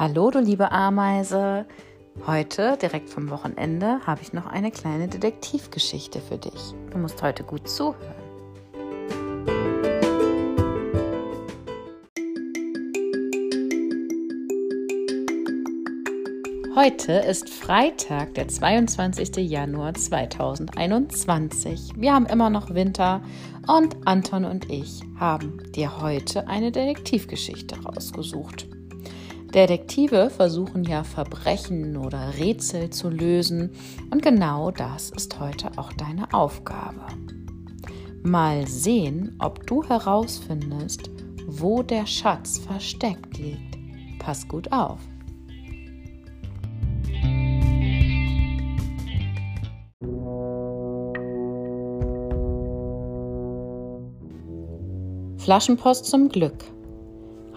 Hallo, du liebe Ameise. Heute, direkt vom Wochenende, habe ich noch eine kleine Detektivgeschichte für dich. Du musst heute gut zuhören. Heute ist Freitag, der 22. Januar 2021. Wir haben immer noch Winter und Anton und ich haben dir heute eine Detektivgeschichte rausgesucht. Detektive versuchen ja Verbrechen oder Rätsel zu lösen und genau das ist heute auch deine Aufgabe. Mal sehen, ob du herausfindest, wo der Schatz versteckt liegt. Pass gut auf. Flaschenpost zum Glück.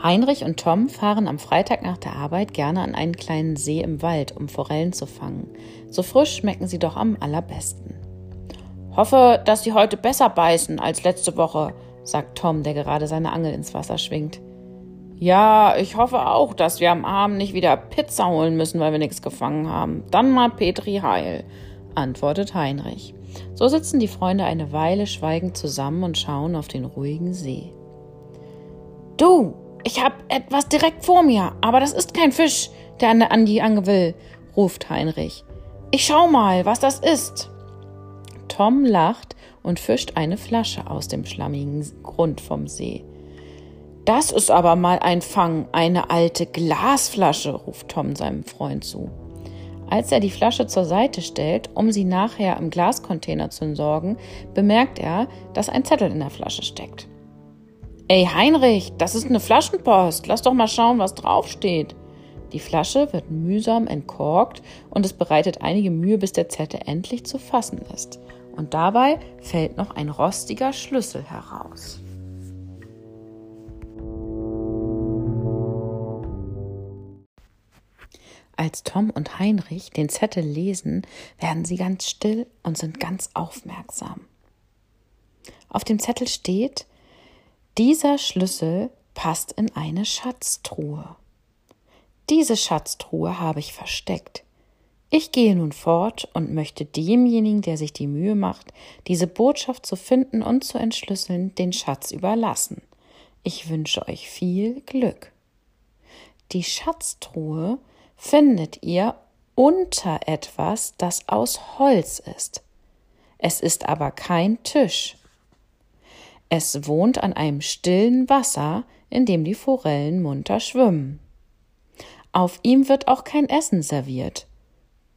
Heinrich und Tom fahren am Freitag nach der Arbeit gerne an einen kleinen See im Wald, um Forellen zu fangen. So frisch schmecken sie doch am allerbesten. Hoffe, dass sie heute besser beißen als letzte Woche, sagt Tom, der gerade seine Angel ins Wasser schwingt. Ja, ich hoffe auch, dass wir am Abend nicht wieder Pizza holen müssen, weil wir nichts gefangen haben. Dann mal Petri Heil, antwortet Heinrich. So sitzen die Freunde eine Weile schweigend zusammen und schauen auf den ruhigen See. Du, ich habe etwas direkt vor mir, aber das ist kein Fisch, der an der Andi ange will, ruft Heinrich. Ich schau mal, was das ist. Tom lacht und fischt eine Flasche aus dem schlammigen Grund vom See. Das ist aber mal ein Fang, eine alte Glasflasche, ruft Tom seinem Freund zu. Als er die Flasche zur Seite stellt, um sie nachher im Glascontainer zu entsorgen, bemerkt er, dass ein Zettel in der Flasche steckt. Ey Heinrich, das ist eine Flaschenpost. Lass doch mal schauen, was draufsteht. Die Flasche wird mühsam entkorkt und es bereitet einige Mühe, bis der Zettel endlich zu fassen ist. Und dabei fällt noch ein rostiger Schlüssel heraus. Als Tom und Heinrich den Zettel lesen, werden sie ganz still und sind ganz aufmerksam. Auf dem Zettel steht, dieser Schlüssel passt in eine Schatztruhe. Diese Schatztruhe habe ich versteckt. Ich gehe nun fort und möchte demjenigen, der sich die Mühe macht, diese Botschaft zu finden und zu entschlüsseln, den Schatz überlassen. Ich wünsche euch viel Glück. Die Schatztruhe findet ihr unter etwas, das aus Holz ist. Es ist aber kein Tisch. Es wohnt an einem stillen Wasser, in dem die Forellen munter schwimmen. Auf ihm wird auch kein Essen serviert,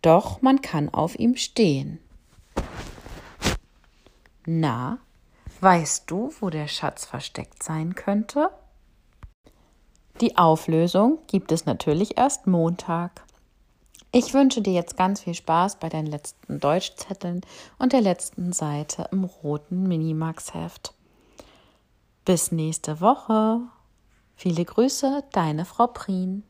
doch man kann auf ihm stehen. Na, weißt du, wo der Schatz versteckt sein könnte? Die Auflösung gibt es natürlich erst Montag. Ich wünsche dir jetzt ganz viel Spaß bei deinen letzten Deutschzetteln und der letzten Seite im roten Minimax-Heft. Bis nächste Woche. Viele Grüße, deine Frau Prien.